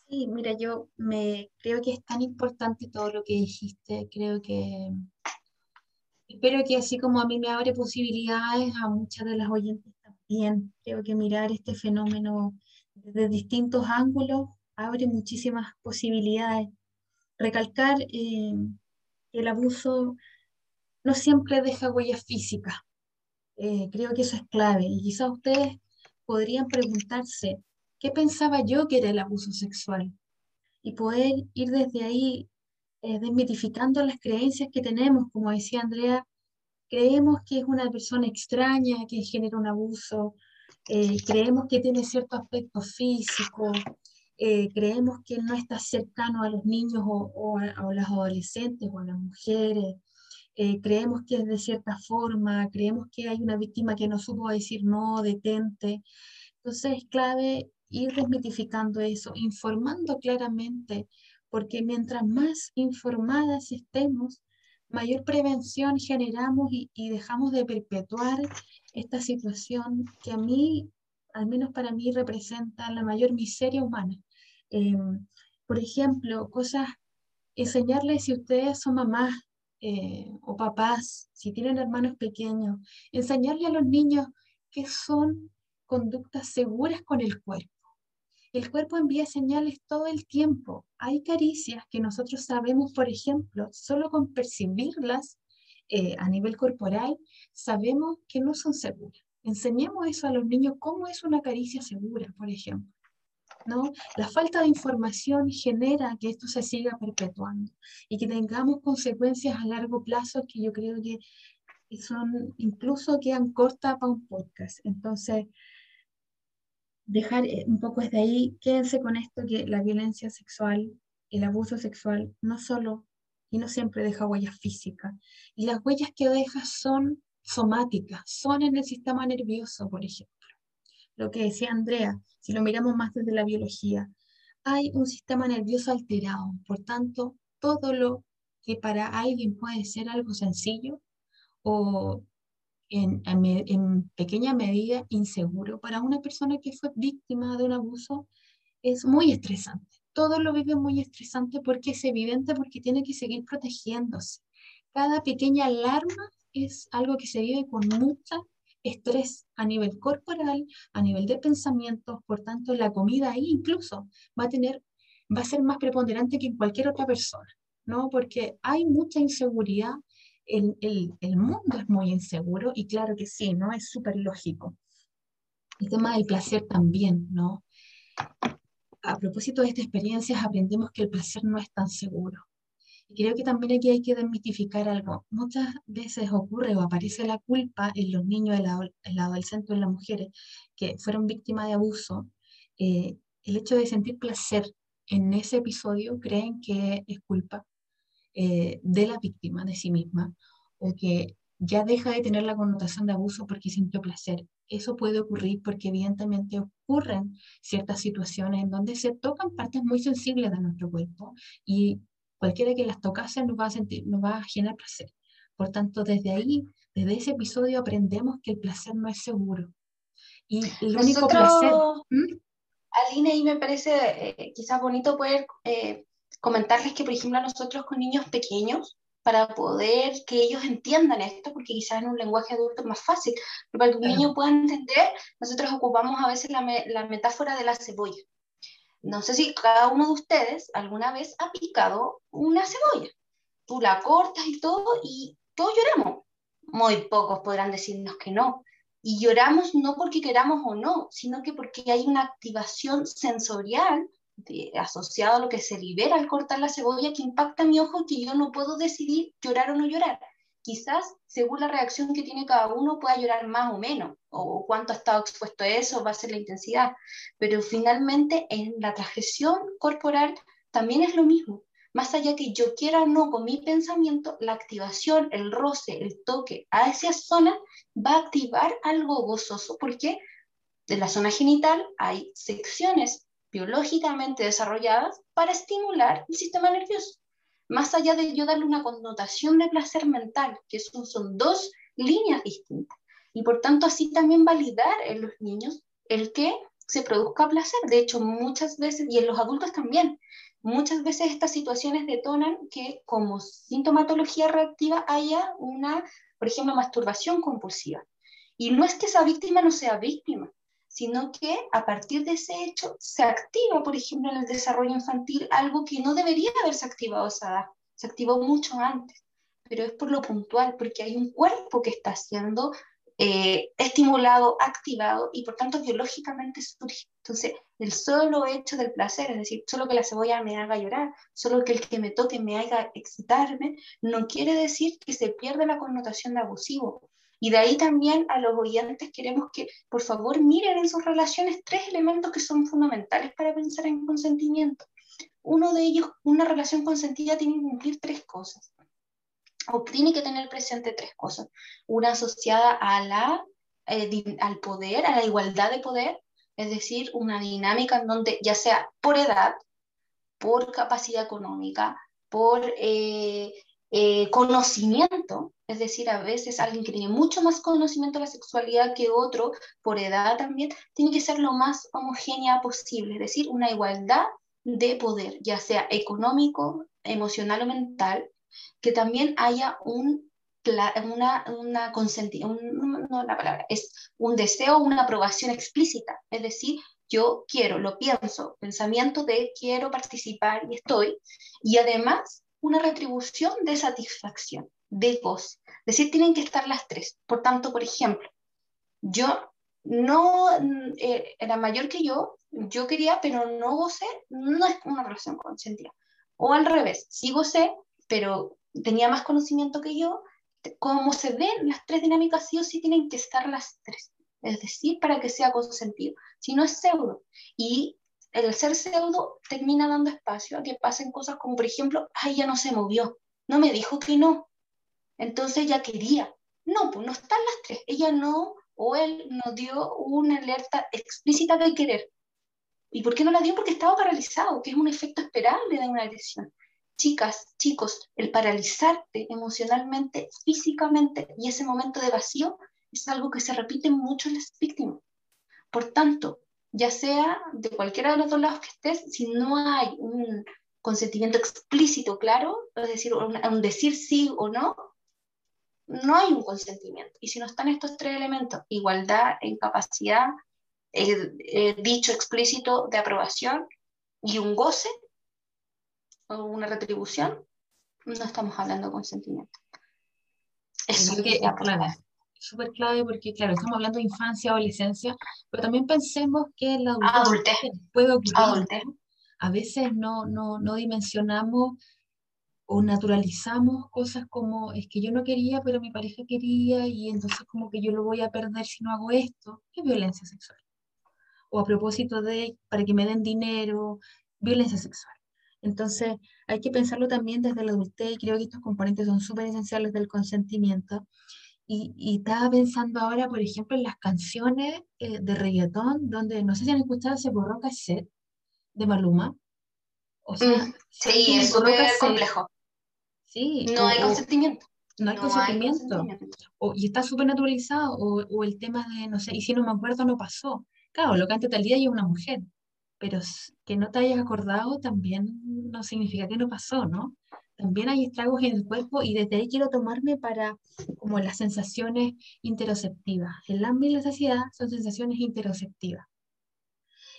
Speaker 1: Sí, mira, yo me creo que es tan importante todo lo que dijiste, creo que espero que así como a mí me abre posibilidades, a muchas de las oyentes también. Creo que mirar este fenómeno desde distintos ángulos abre muchísimas posibilidades. Recalcar eh, que el abuso no siempre deja huellas físicas. Eh, creo que eso es clave. Y quizás ustedes podrían preguntarse, qué pensaba yo que era el abuso sexual y poder ir desde ahí eh, desmitificando las creencias que tenemos, como decía Andrea, creemos que es una persona extraña que genera un abuso, eh, creemos que tiene cierto aspecto físico, eh, creemos que no está cercano a los niños o, o, a, los adolescentes o a las mujeres, creemos que es de cierta forma, creemos que hay una víctima que no supo decir no, detente. Entonces es clave ir desmitificando eso, informando claramente, porque mientras más informadas estemos, mayor prevención generamos y, dejamos de perpetuar esta situación que a mí, al menos para mí, representa la mayor miseria humana. Eh, por ejemplo, cosas, enseñarles si ustedes son mamás eh, o papás, si tienen hermanos pequeños, enseñarle a los niños que son conductas seguras con el cuerpo el cuerpo envía señales todo el tiempo. Hay caricias que nosotros sabemos, por ejemplo, solo con percibirlas eh, a nivel corporal, sabemos que no son seguras. Enseñemos eso a los niños, cómo es una caricia segura, por ejemplo. ¿no? La falta de información genera que esto se siga perpetuando y que tengamos consecuencias a largo plazo que yo creo que son incluso quedan cortas para un podcast. Entonces, dejar eh, un poco desde ahí, quédense con esto que la violencia sexual, el abuso sexual, no solo y no siempre deja huellas físicas. Y las huellas que deja son somáticas, son en el sistema nervioso, por ejemplo. Lo que decía Andrea, si lo miramos más desde la biología, hay un sistema nervioso alterado. Por tanto, todo lo que para alguien puede ser algo sencillo o en, pequeña medida inseguro para una persona que fue víctima de un abuso es muy estresante. Todo lo vive muy estresante porque es evidente, porque tiene que seguir protegiéndose. cada pequeña alarma es algo que se vive con mucho estrés a nivel corporal, a nivel de pensamientos, por tanto la comida ahí incluso va a tener, va a ser más preponderante que en cualquier otra persona, ¿no? Porque hay mucha inseguridad, el, el, el mundo es muy inseguro y claro que sí, ¿no? Es súper lógico. El tema del placer también, ¿no? A propósito de estas experiencias, aprendemos que el placer no es tan seguro. Y creo que también aquí hay que desmitificar algo. Muchas veces ocurre o aparece la culpa en los niños, en la, adolescente o en las mujeres que fueron víctimas de abuso. Eh, el hecho de sentir placer en ese episodio creen que es culpa eh, de la víctima, de sí misma, o que ya deja de tener la connotación de abuso porque sintió placer. Eso puede ocurrir porque evidentemente ocurren ciertas situaciones en donde se tocan partes muy sensibles de nuestro cuerpo y cualquiera que las tocase nos va a, sentir, nos va a generar placer. Por tanto, desde ahí, desde ese episodio aprendemos que el placer no es seguro.
Speaker 2: Y el único placer... ¿Mm? Aline, ahí me parece eh, quizás bonito poder eh, comentarles que, por ejemplo, nosotros con niños pequeños, para poder que ellos entiendan esto, porque quizás en un lenguaje adulto es más fácil, pero para que un niño pueda entender, nosotros ocupamos a veces la, la metáfora de la cebolla. No sé si cada uno de ustedes alguna vez ha picado una cebolla. Tú la cortas y todo y todos lloramos. Muy pocos podrán decirnos que no. Y lloramos no porque queramos o no, sino que porque hay una activación sensorial asociada a lo que se libera al cortar la cebolla que impacta mi ojo que yo no puedo decidir llorar o no llorar quizás según la reacción que tiene cada uno pueda llorar más o menos, o cuánto ha estado expuesto a eso, va a ser la intensidad, pero finalmente en la transgresión corporal también es lo mismo. Más allá que yo quiera o no con mi pensamiento, la activación, el roce, el toque a esa zona va a activar algo gozoso, porque en la zona genital hay secciones biológicamente desarrolladas para estimular el sistema nervioso más allá de yo darle una connotación de placer mental, que son, dos líneas distintas. Y por tanto, así también validar en los niños el que se produzca placer. De hecho, muchas veces, y en los adultos también, muchas veces estas situaciones detonan que como sintomatología reactiva haya una, por ejemplo, masturbación compulsiva. Y no es que esa víctima no sea víctima, sino que a partir de ese hecho se activa, por ejemplo, en el desarrollo infantil algo que no debería haberse activado esa edad, se activó mucho antes, pero es por lo puntual, porque hay un cuerpo que está siendo eh, estimulado, activado y por tanto biológicamente surge. Entonces, el solo hecho del placer, es decir, solo que la cebolla me haga llorar, solo que el que me toque me haga excitarme, no quiere decir que se pierda la connotación de abusivo, y de ahí también a los oyentes queremos que, por favor, miren en sus relaciones tres elementos que son fundamentales para pensar en consentimiento. Uno de ellos, una relación consentida tiene que cumplir tres cosas, o tiene que tener presente tres cosas. Una asociada a la, eh, al poder, a la igualdad de poder, es decir, una dinámica en donde ya sea por edad, por capacidad económica, por eh, eh, conocimiento, es decir, a veces alguien que tiene mucho más conocimiento de la sexualidad que otro, por edad también, tiene que ser lo más homogénea posible, es decir, una igualdad de poder, ya sea económico, emocional o mental, que también haya un una, una un, no la palabra, es un deseo, una aprobación explícita, es decir, yo quiero, lo pienso, pensamiento de quiero participar y estoy, y además una retribución de satisfacción, de goce. Es decir, tienen que estar las tres. Por tanto, por ejemplo, yo no eh, era mayor que yo, yo quería, pero no gocé, no es una relación consentida. O al revés, sí gocé, pero tenía más conocimiento que yo. Como se ven, las tres dinámicas sí o sí tienen que estar las tres. Es decir, para que sea consentido. Si no es pseudo. Y el ser pseudo termina dando espacio a que pasen cosas como, por ejemplo, ay, ya no se movió, no me dijo que no, entonces ya quería. No, pues no están las tres. Ella no, o él no dio una alerta explícita de querer. ¿Y por qué no la dio? Porque estaba paralizado, que es un efecto esperable de una agresión. Chicas, chicos, el paralizarte emocionalmente, físicamente y ese momento de vacío es algo que se repite mucho en las víctimas. Por tanto, ya sea de cualquiera de los dos lados que estés, si no hay un, consentimiento explícito, claro, es decir, un, decir sí o no, no hay un consentimiento. Y si no están estos tres elementos, igualdad, incapacidad, el, dicho explícito de aprobación y un goce o una retribución, no estamos hablando de consentimiento.
Speaker 1: Eso que es clave, súper clave porque, claro, estamos hablando de infancia, adolescencia, pero también pensemos que la adultez puede ocurrir. A veces no, no, no dimensionamos o naturalizamos cosas como es que yo no quería, pero mi pareja quería y entonces como que yo lo voy a perder si no hago esto. Es violencia sexual. O a propósito de, para que me den dinero, violencia sexual. Entonces hay que pensarlo también desde la adultez y creo que estos componentes son súper esenciales del consentimiento. Y, y, estaba pensando ahora, por ejemplo, en las canciones eh, de reggaetón, donde no sé si han escuchado ese borró cassette de Maluma.
Speaker 2: O sea, mm, sí, es súper complejo. Sí. No hay consentimiento.
Speaker 1: No hay consentimiento. O, y está súper naturalizado. O, o, el tema de, no sé, y si no me acuerdo, no pasó. Claro, lo canta tal día y es una mujer. Pero que no te hayas acordado también no significa que no pasó, ¿no? También hay estragos en el cuerpo y desde ahí quiero tomarme para como las sensaciones interoceptivas. El hambre y la saciedad son sensaciones interoceptivas.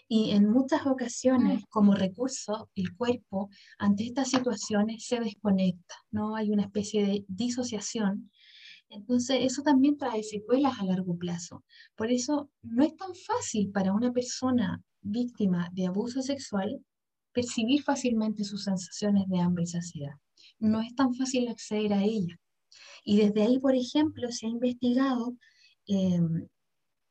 Speaker 1: Y en muchas ocasiones, mm. como recurso, el cuerpo ante estas situaciones se desconecta, ¿no? Hay una especie de disociación. Entonces, eso también trae secuelas a largo plazo. Por eso, no es tan fácil para una persona víctima de abuso sexual percibir fácilmente sus sensaciones de hambre y saciedad. No es tan fácil acceder a ella. Y desde ahí, por ejemplo, se ha investigado em,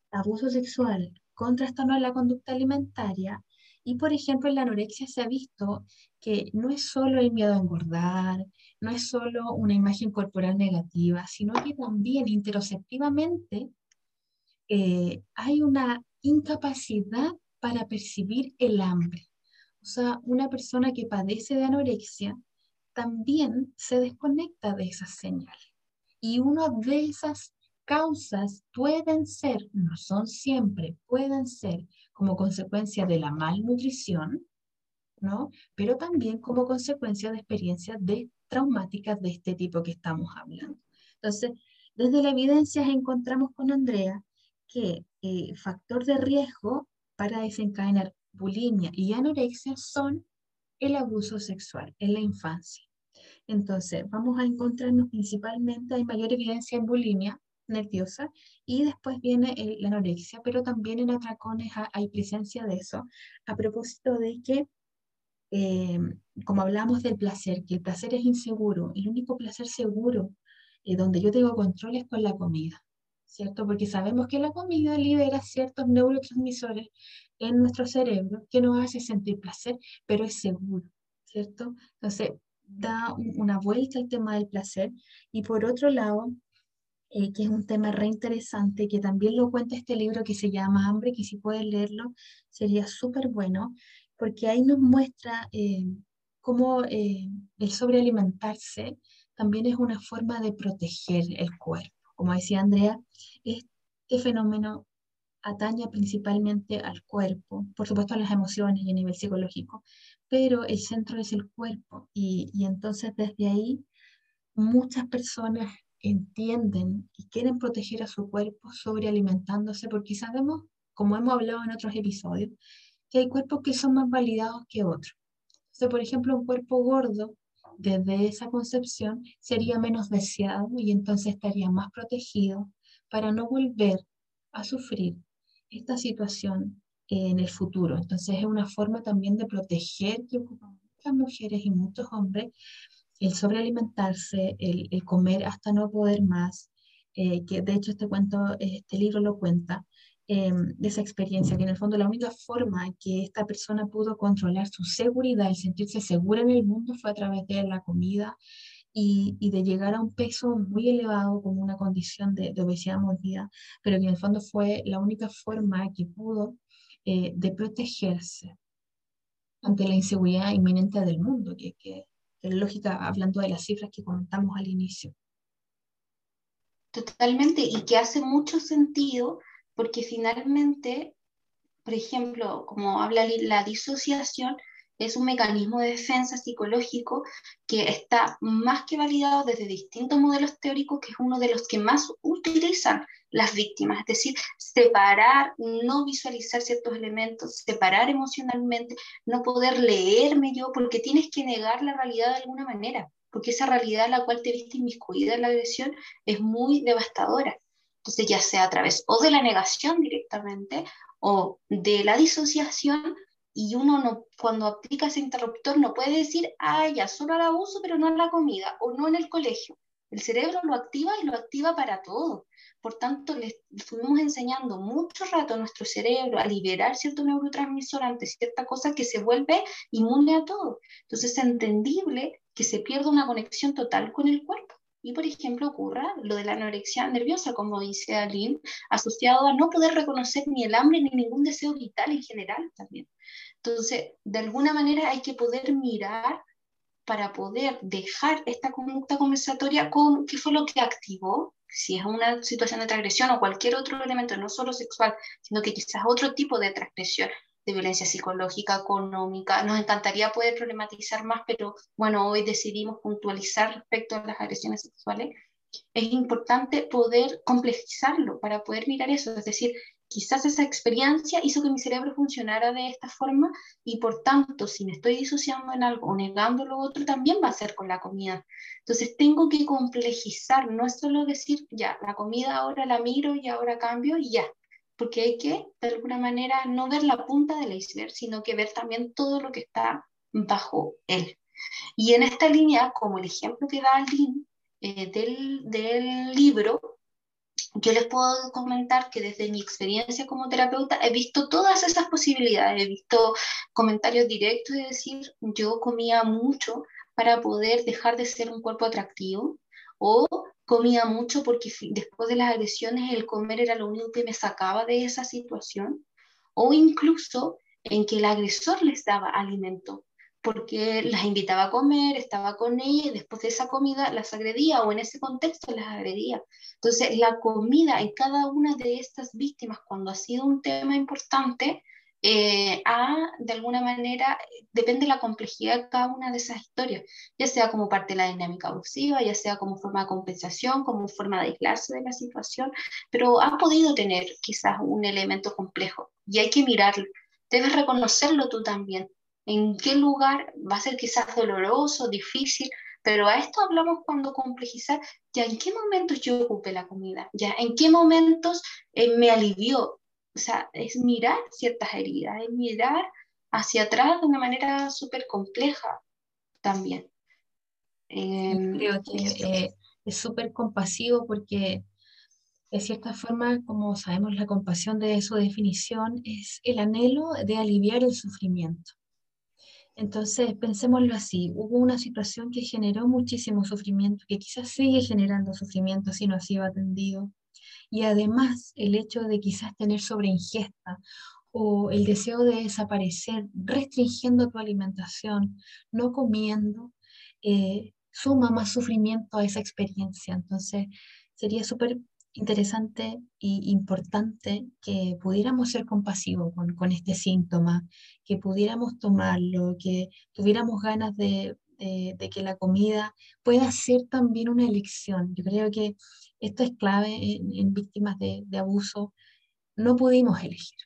Speaker 1: abuso sexual con trastorno de la conducta alimentaria. Y, por ejemplo, en la anorexia se ha visto que no es solo el miedo a engordar, no es solo una imagen corporal negativa, sino que también interoceptivamente eh, hay una incapacidad para percibir el hambre. O sea, una persona que padece de anorexia también se desconecta de esas señales. Y una de esas causas pueden ser, no son siempre, pueden ser como consecuencia de la malnutrición, ¿no? Pero también como consecuencia de experiencias de, traumáticas de este tipo que estamos hablando. Entonces, desde la evidencia encontramos con Andrea que eh, factor de riesgo para desencadenar bulimia y anorexia son el abuso sexual en la infancia. Entonces, vamos a encontrarnos principalmente, hay mayor evidencia en bulimia, nerviosa y después viene la anorexia, pero también en atracones hay presencia de eso, a propósito de que, eh, como hablamos del placer, que el placer es inseguro, el único placer seguro eh, donde yo tengo control es con la comida, ¿cierto? Porque sabemos que la comida libera ciertos neurotransmisores en nuestro cerebro que nos hace sentir placer, pero es seguro, ¿cierto? Entonces, da una vuelta al tema del placer y por otro lado, eh, que es un tema re interesante, que también lo cuenta este libro que se llama Hambre, que si puedes leerlo sería súper bueno, porque ahí nos muestra eh, cómo eh, el sobrealimentarse también es una forma de proteger el cuerpo. Como decía Andrea, este fenómeno ataña principalmente al cuerpo, por supuesto a las emociones y a nivel psicológico, pero el centro es el cuerpo y, y entonces desde ahí muchas personas entienden y quieren proteger a su cuerpo sobrealimentándose, porque sabemos, como hemos hablado en otros episodios, que hay cuerpos que son más validados que otros. Entonces, por ejemplo, un cuerpo gordo, desde esa concepción, sería menos deseado y entonces estaría más protegido para no volver a sufrir esta situación en el futuro. Entonces, es una forma también de proteger que ocupan muchas mujeres y muchos hombres el sobrealimentarse, el, el comer hasta no poder más, eh, que de hecho este cuento, este libro lo cuenta, em, de esa experiencia, que en el fondo la única forma que esta persona pudo controlar su seguridad y sentirse segura en el mundo fue a través de la comida y, y de llegar a un peso muy elevado como una condición de, de obesidad mórbida, pero que en el fondo fue la única forma que pudo eh, de protegerse ante la inseguridad inminente del mundo, que, que lógica, hablando de las cifras que comentamos al inicio.
Speaker 2: Totalmente, y que hace mucho sentido porque finalmente, por ejemplo, como habla la disociación, es un mecanismo de defensa psicológico que está más que validado desde distintos modelos teóricos, que es uno de los que más utilizan las víctimas, es decir, separar, no visualizar ciertos elementos, separar emocionalmente, no poder leerme yo, porque tienes que negar la realidad de alguna manera, porque esa realidad en la cual te viste inmiscuida en la agresión es muy devastadora. Entonces, ya sea a través o de la negación directamente o de la disociación, y uno no, cuando aplica ese interruptor no puede decir, ah, ya, solo al abuso, pero no en la comida o no en el colegio. El cerebro lo activa y lo activa para todo. Por tanto, le estuvimos enseñando mucho rato a nuestro cerebro a liberar cierto neurotransmisor ante cierta cosa que se vuelve inmune a todo. Entonces es entendible que se pierda una conexión total con el cuerpo. Y, por ejemplo, ocurra lo de la anorexia nerviosa, como dice Aline, asociado a no poder reconocer ni el hambre ni ningún deseo vital en general también. Entonces, de alguna manera hay que poder mirar para poder dejar esta conducta conversatoria con qué fue lo que activó, si es una situación de transgresión o cualquier otro elemento, no solo sexual, sino que quizás otro tipo de transgresión, de violencia psicológica, económica. Nos encantaría poder problematizar más, pero bueno, hoy decidimos puntualizar respecto a las agresiones sexuales. Es importante poder complejizarlo para poder mirar eso, es decir, quizás esa experiencia hizo que mi cerebro funcionara de esta forma y por tanto, si me estoy disociando en algo o negando lo otro, también va a ser con la comida. Entonces tengo que complejizar, no es solo decir, ya, la comida ahora la miro y ahora cambio y ya, porque hay que, de alguna manera, no ver la punta del iceberg, sino que ver también todo lo que está bajo él. Y en esta línea, como el ejemplo que da Aline eh, del, del libro, yo les puedo comentar que desde mi experiencia como terapeuta he visto todas esas posibilidades, he visto comentarios directos de decir, yo comía mucho para poder dejar de ser un cuerpo atractivo o comía mucho porque después de las agresiones el comer era lo único que me sacaba de esa situación o incluso en que el agresor les daba alimento porque las invitaba a comer, estaba con ella y después de esa comida las agredía o en ese contexto las agredía. Entonces, la comida en cada una de estas víctimas, cuando ha sido un tema importante, eh, de alguna manera, depende de la complejidad de cada una de esas historias, ya sea como parte de la dinámica abusiva, ya sea como forma de compensación, como forma de aislarse de la situación, pero ha podido tener quizás un elemento complejo y hay que mirarlo. Debes reconocerlo tú también en qué lugar va a ser quizás doloroso, difícil, pero a esto hablamos cuando complejizar, ya en qué momentos yo ocupé la comida, ya en qué momentos eh, me alivió. O sea, es mirar ciertas heridas, es mirar hacia atrás de una manera súper compleja también.
Speaker 1: Em, creo que eh, es súper compasivo porque de cierta forma, como sabemos, la compasión de su definición es el anhelo de aliviar el sufrimiento. Entonces, pensémoslo así, hubo una situación que generó muchísimo sufrimiento, que quizás sigue generando sufrimiento si no ha sido atendido. Y además, el hecho de quizás tener sobreingesta o el deseo de desaparecer, restringiendo tu alimentación, no comiendo, eh, suma más sufrimiento a esa experiencia. Entonces, sería súper interesante e importante que pudiéramos ser compasivos con, con, este síntoma, que pudiéramos tomarlo, que tuviéramos ganas de, de, que la comida pueda ser también una elección. Yo creo que esto es clave en, en víctimas de, de abuso. No pudimos elegir.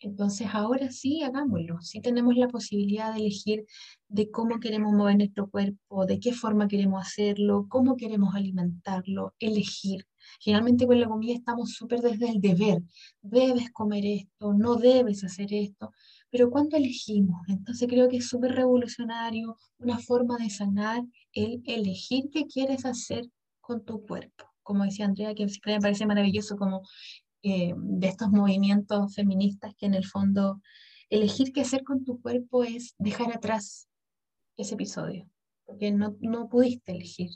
Speaker 1: Entonces ahora sí, hagámoslo. Sí tenemos la posibilidad de elegir de cómo queremos mover nuestro cuerpo, de qué forma queremos hacerlo, cómo queremos alimentarlo, elegir. Generalmente con la comida estamos súper desde el deber. Debes comer esto, no debes hacer esto. Pero cuando elegimos, entonces creo que es súper revolucionario, una forma de sanar el elegir qué quieres hacer con tu cuerpo. Como decía Andrea, que me parece maravilloso como eh, de estos movimientos feministas que en el fondo elegir qué hacer con tu cuerpo es dejar atrás ese episodio, porque no, no pudiste elegir.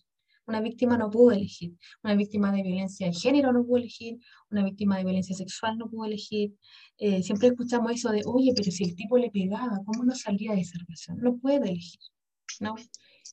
Speaker 1: Una víctima no pudo elegir, una víctima de violencia de género no pudo elegir, una víctima de violencia sexual no pudo elegir. Eh, siempre escuchamos eso de, oye, pero si el tipo le pegaba, ¿cómo no salía de esa relación? No puede elegir, ¿no?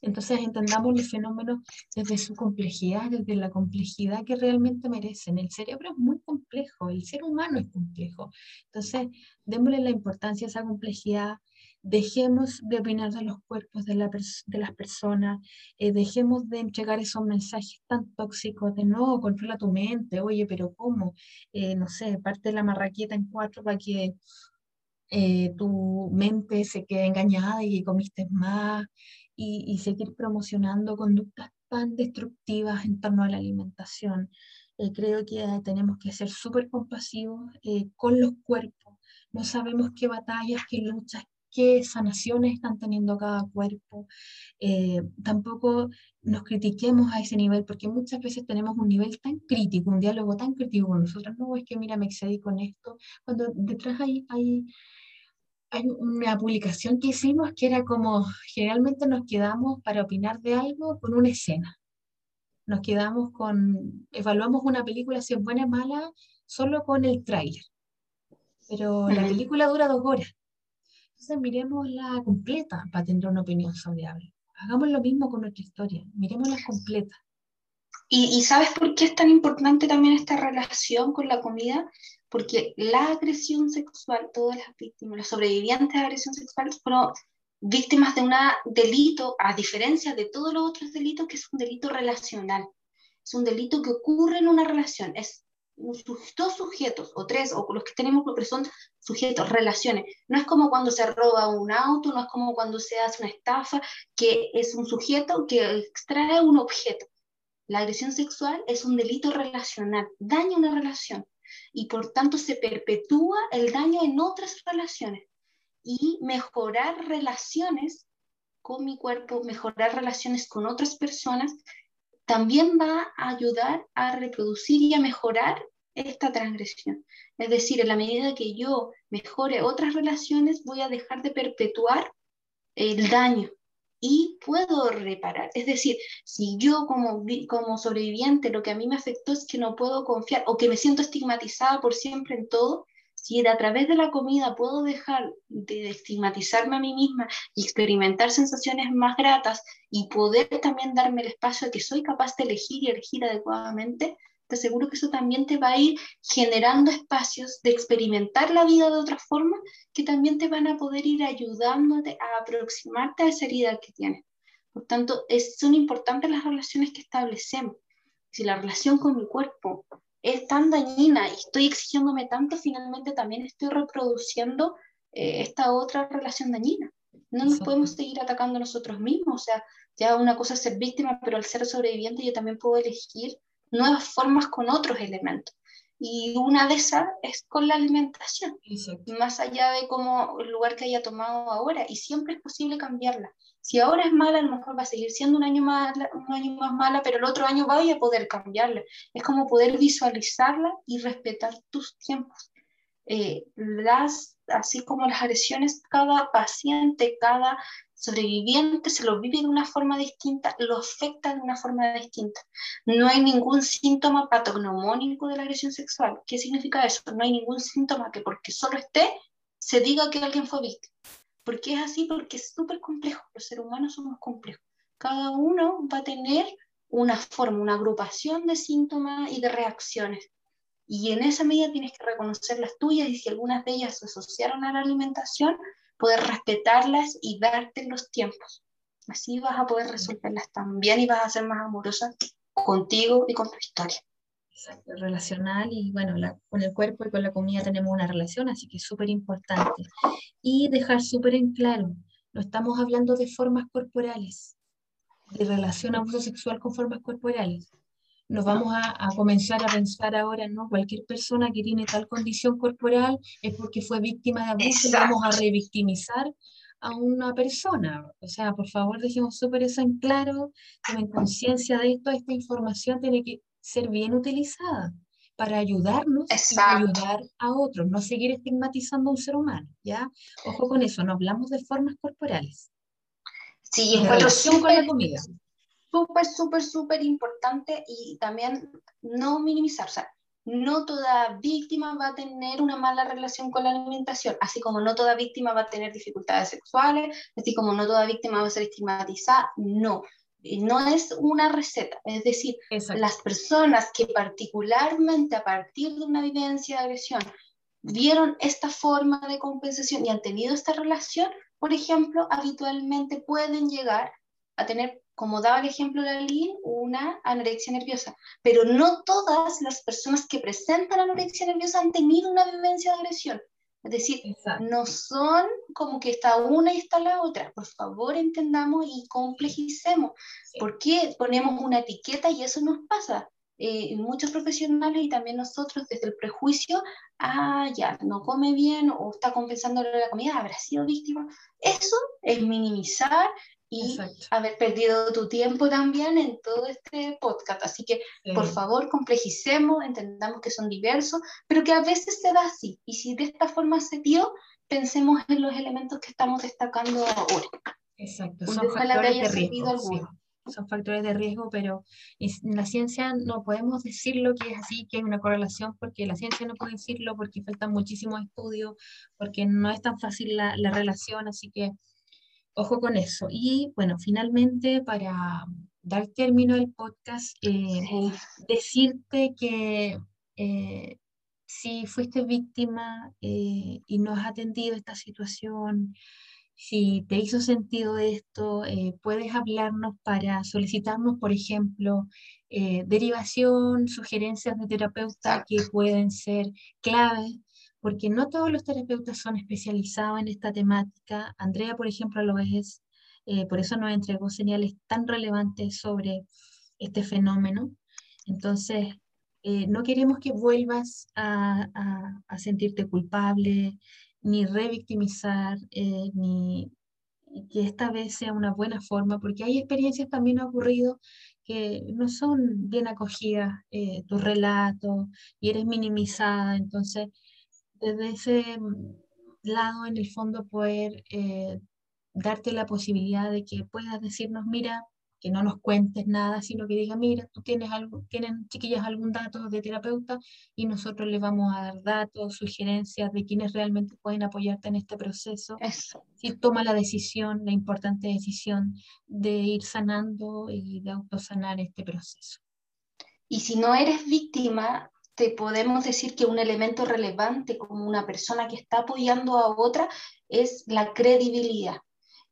Speaker 1: Entonces entendamos los fenómenos desde su complejidad, desde la complejidad que realmente merecen. El cerebro es muy complejo, el ser humano es complejo. Entonces, démosle la importancia a esa complejidad, dejemos de opinar de los cuerpos de, de las personas, eh, dejemos de entregar esos mensajes tan tóxicos de no, controla tu mente, oye, pero ¿cómo? Eh, no sé, parte la marraqueta en cuatro para que eh, tu mente se quede engañada y comiste más y, y seguir promocionando conductas tan destructivas en torno a la alimentación. creo que tenemos que ser súper compasivos con los cuerpos. No sabemos qué batallas, qué luchas, qué sanaciones están teniendo cada cuerpo. Eh, tampoco nos critiquemos a ese nivel, porque muchas veces tenemos un nivel tan crítico, un diálogo tan crítico con nosotros, no es que mira, me excedí con esto, cuando detrás hay, hay, hay una publicación que hicimos que era como, generalmente nos quedamos para opinar de algo con una escena. Nos quedamos con, evaluamos una película si es buena o mala solo con el tráiler. Pero la película dura dos horas. Entonces miremosla completa para tener una opinión algo. Hagamos lo mismo con nuestra historia, miremosla completa.
Speaker 2: ¿Y, ¿Y sabes por qué es tan importante también esta relación con la comida? Porque la agresión sexual, todas las víctimas, los sobrevivientes de agresión sexual fueron víctimas de un delito, a diferencia de todos los otros delitos, que es un delito relacional. Es un delito que ocurre en una relación, es dos sujetos o tres o los que tenemos porque son sujetos, relaciones. No es como cuando se roba un auto, no es como cuando se hace una estafa, que es un sujeto que extrae un objeto. La agresión sexual es un delito relacional, daña una relación y por tanto se perpetúa el daño en otras relaciones. Y mejorar relaciones con mi cuerpo, mejorar relaciones con otras personas, también va a ayudar a reproducir y a mejorar esta transgresión. Es decir, en la medida que yo mejore otras relaciones, voy a dejar de perpetuar el daño y puedo reparar. Es decir, si yo como, como sobreviviente lo que a mí me afectó es que no puedo confiar o que me siento estigmatizada por siempre en todo, si a través de la comida puedo dejar de estigmatizarme a mí misma y experimentar sensaciones más gratas y poder también darme el espacio de que soy capaz de elegir y elegir adecuadamente, te aseguro que eso también te va a ir generando espacios de experimentar la vida de otra forma que también te van a poder ir ayudándote a aproximarte a esa herida que tienes. Por tanto, es, son importantes las relaciones que establecemos. Si la relación con mi cuerpo es tan dañina y estoy exigiéndome tanto, finalmente también estoy reproduciendo eh, esta otra relación dañina. No nos podemos seguir atacando a nosotros mismos. O sea, ya una cosa es ser víctima, pero al ser sobreviviente yo también puedo elegir nuevas formas con otros elementos. Y una de esas es con la alimentación, más allá de cómo el lugar que haya tomado ahora, y siempre es posible cambiarla. Si ahora es mala, a lo mejor va a seguir siendo un año más, un año más mala, pero el otro año va a poder cambiarla. Es como poder visualizarla y respetar tus tiempos. Eh, las, así como las agresiones, cada paciente, cada sobreviviente se lo vive de una forma distinta, lo afecta de una forma distinta. No hay ningún síntoma patognomónico de la agresión sexual. ¿Qué significa eso? No hay ningún síntoma que porque solo esté se diga que alguien fue víctima. ¿Por qué es así? Porque es súper complejo. Los seres humanos somos complejos. Cada uno va a tener una forma, una agrupación de síntomas y de reacciones. Y en esa medida tienes que reconocer las tuyas y si algunas de ellas se asociaron a la alimentación, poder respetarlas y darte los tiempos. Así vas a poder resolverlas también y vas a ser más amorosa contigo y con tu historia.
Speaker 1: Exacto, relacional y bueno, con el cuerpo y con la comida tenemos una relación, así que es súper importante. Y dejar súper en claro, no estamos hablando de formas corporales, de relación abuso sexual con formas corporales nos vamos a, comenzar a pensar ahora, ¿no? Cualquier persona que tiene tal condición corporal es porque fue víctima de abuso y vamos a revictimizar a una persona. O sea, por favor, dejemos súper eso en claro, tomen conciencia de esto, esta información tiene que ser bien utilizada para ayudarnos y ayudar a otros, no seguir estigmatizando a un ser humano, ¿ya? Ojo con eso, no hablamos de formas corporales.
Speaker 2: Sí, en relación con la comida súper, súper, súper importante y también no minimizar. O sea, no toda víctima va a tener una mala relación con la alimentación, así como no toda víctima va a tener dificultades sexuales, así como no toda víctima va a ser estigmatizada. No, no es una receta. Es decir, las personas que particularmente a partir de una vivencia de agresión vieron esta forma de compensación y han tenido esta relación, por ejemplo, habitualmente pueden llegar a tener, como daba el ejemplo de Lynn, una anorexia nerviosa. Pero no todas las personas que presentan anorexia nerviosa han tenido una vivencia de agresión. Es decir, no son como que está una y está la otra. Por favor, entendamos y complejicemos. ¿Por qué ponemos una etiqueta y eso nos pasa? Eh, muchos profesionales y también nosotros desde el prejuicio, ah, ya, no come bien o está compensando la comida, habrá sido víctima. Eso es minimizar y haber perdido tu tiempo también en todo este podcast. Así que, por favor, complejicemos, entendamos que son diversos, pero que a veces se da así. Y si de esta forma se dio, pensemos en los elementos que estamos destacando ahora.
Speaker 1: Exacto, son factores de riesgo. Son factores de riesgo, pero en la ciencia no podemos decirlo que es así, que hay una correlación, porque la ciencia no puede decirlo, porque faltan muchísimos estudios, porque no es tan fácil la, la relación, así que Ojo con eso. Y bueno, finalmente para dar término al podcast, eh, decirte que eh, si fuiste víctima eh, y no has atendido esta situación, si te hizo sentido esto, puedes hablarnos para solicitarnos, por ejemplo, derivación, sugerencias de terapeuta que pueden ser claves porque no todos los terapeutas son especializados en esta temática. Andrea, por ejemplo, lo es, eh, por eso nos entregó señales tan relevantes sobre este fenómeno. Entonces, eh, no queremos que vuelvas a, sentirte culpable, ni revictimizar, eh, ni que esta vez sea una buena forma, porque hay experiencias también ocurrido que no son bien acogidas, tu relato, y eres minimizada. Entonces, desde ese mm, lado, en el fondo, poder eh, darte la posibilidad de que puedas decirnos, mira, que no nos cuentes nada, sino que diga, mira, tú tienes algo, tienen chiquillas algún dato de terapeuta y nosotros le vamos a dar datos, sugerencias de quienes realmente pueden apoyarte en este proceso.
Speaker 2: Eso.
Speaker 1: Si toma la decisión, la importante decisión de ir sanando y de autosanar este proceso.
Speaker 2: Y si no eres víctima, te podemos decir que un elemento relevante como una persona que está apoyando a otra es la credibilidad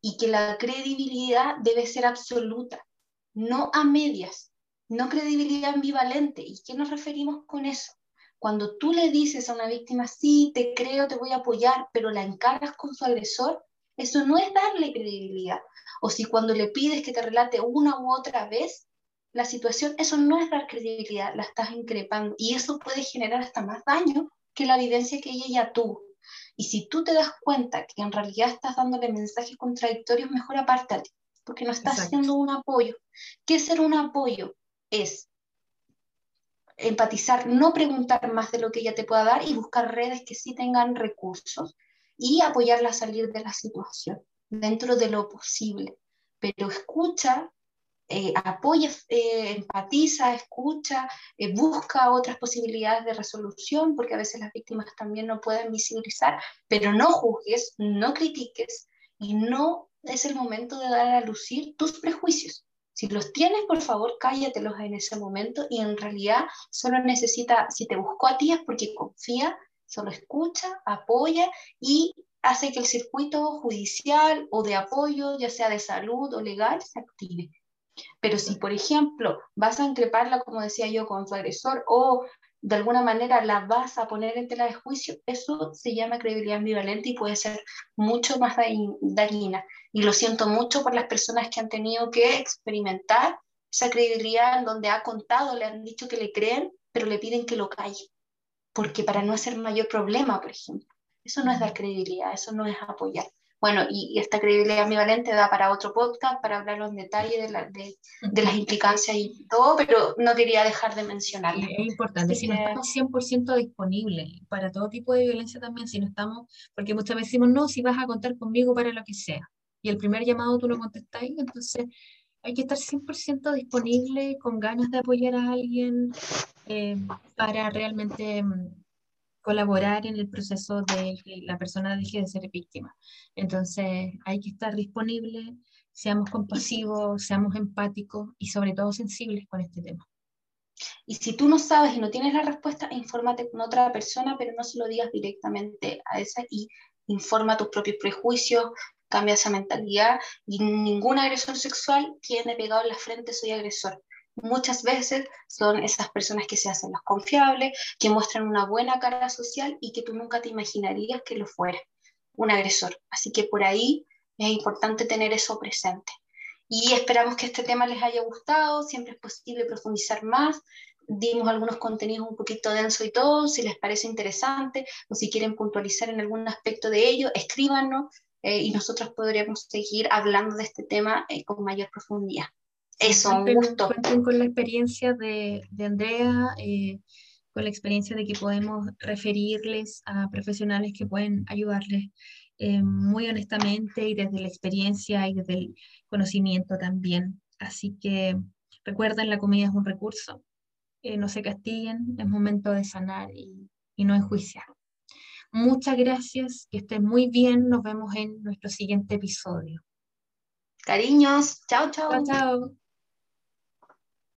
Speaker 2: y que la credibilidad debe ser absoluta, no a medias, no credibilidad ambivalente. ¿Y qué nos referimos con eso? Cuando tú le dices a una víctima, sí, te creo, te voy a apoyar, pero la encaras con su agresor, eso no es darle credibilidad. O si cuando le pides que te relate una u otra vez, la situación, eso no es dar credibilidad, la estás increpando y eso puede generar hasta más daño que la evidencia que ella ya tuvo. Y si tú te das cuenta que en realidad estás dándole mensajes contradictorios, mejor apártate, porque no estás haciendo un apoyo. ¿Qué es ser un apoyo? Es empatizar, no preguntar más de lo que ella te pueda dar y buscar redes que sí tengan recursos y apoyarla a salir de la situación dentro de lo posible. Pero escucha eh, apoya, eh, empatiza, escucha, eh, busca otras posibilidades de resolución, porque a veces las víctimas también no pueden visibilizar, pero no juzgues, no critiques y no es el momento de dar a lucir tus prejuicios. Si los tienes, por favor, cállatelos en ese momento y en realidad solo necesita, si te buscó a ti es porque confía, solo escucha, apoya y hace que el circuito judicial o de apoyo, ya sea de salud o legal, se active. Pero si, por ejemplo, vas a increparla, como decía yo, con su agresor o de alguna manera la vas a poner en tela de juicio, eso se llama credibilidad ambivalente y puede ser mucho más dañina. Y lo siento mucho por las personas que han tenido que experimentar esa credibilidad en donde ha contado, le han dicho que le creen, pero le piden que lo calle, porque para no hacer mayor problema, por ejemplo. Eso no es dar credibilidad, eso no es apoyar. Bueno, y, esta credibilidad ambivalente da para otro podcast, para hablar en detalle de, de, las implicancias y todo, pero no quería dejar de mencionarlo.
Speaker 1: Es importante, si no estamos 100% disponibles para todo tipo de violencia también, si no estamos, porque muchas veces decimos, no, si vas a contar conmigo para lo que sea, y el primer llamado tú lo contestas ahí, entonces hay que estar 100% disponible, con ganas de apoyar a alguien eh, para realmente mm, colaborar en el proceso de que la persona deje de ser víctima. Entonces hay que estar disponible, seamos compasivos, seamos empáticos y sobre todo sensibles con este tema.
Speaker 2: Y si tú no sabes y no tienes la respuesta, infórmate con otra persona, pero no se lo digas directamente a esa y informa tus propios prejuicios, cambia esa mentalidad y ningún agresor sexual tiene pegado en la frente soy agresor. Muchas veces son esas personas que se hacen las confiables, que muestran una buena cara social y que tú nunca te imaginarías que lo fuera un agresor. Así que por ahí es importante tener eso presente. Y esperamos que este tema les haya gustado, siempre es posible profundizar más. Dimos algunos contenidos un poquito denso y todo, si les parece interesante o si quieren puntualizar en algún aspecto de ello, escríbanos eh, y nosotros podríamos seguir hablando de este tema eh, con mayor profundidad. Eso, un gusto.
Speaker 1: Cuenten con la experiencia de, de Andrea, eh, con la experiencia de que podemos referirles a profesionales que pueden ayudarles eh, muy honestamente y desde la experiencia y desde el conocimiento también. Así que recuerden, la comida es un recurso, eh, no se castiguen, es momento de sanar y, y no enjuiciar. Muchas gracias, que estén muy bien, nos vemos en nuestro siguiente episodio.
Speaker 2: Cariños, chao, chao.
Speaker 1: Chao, chao.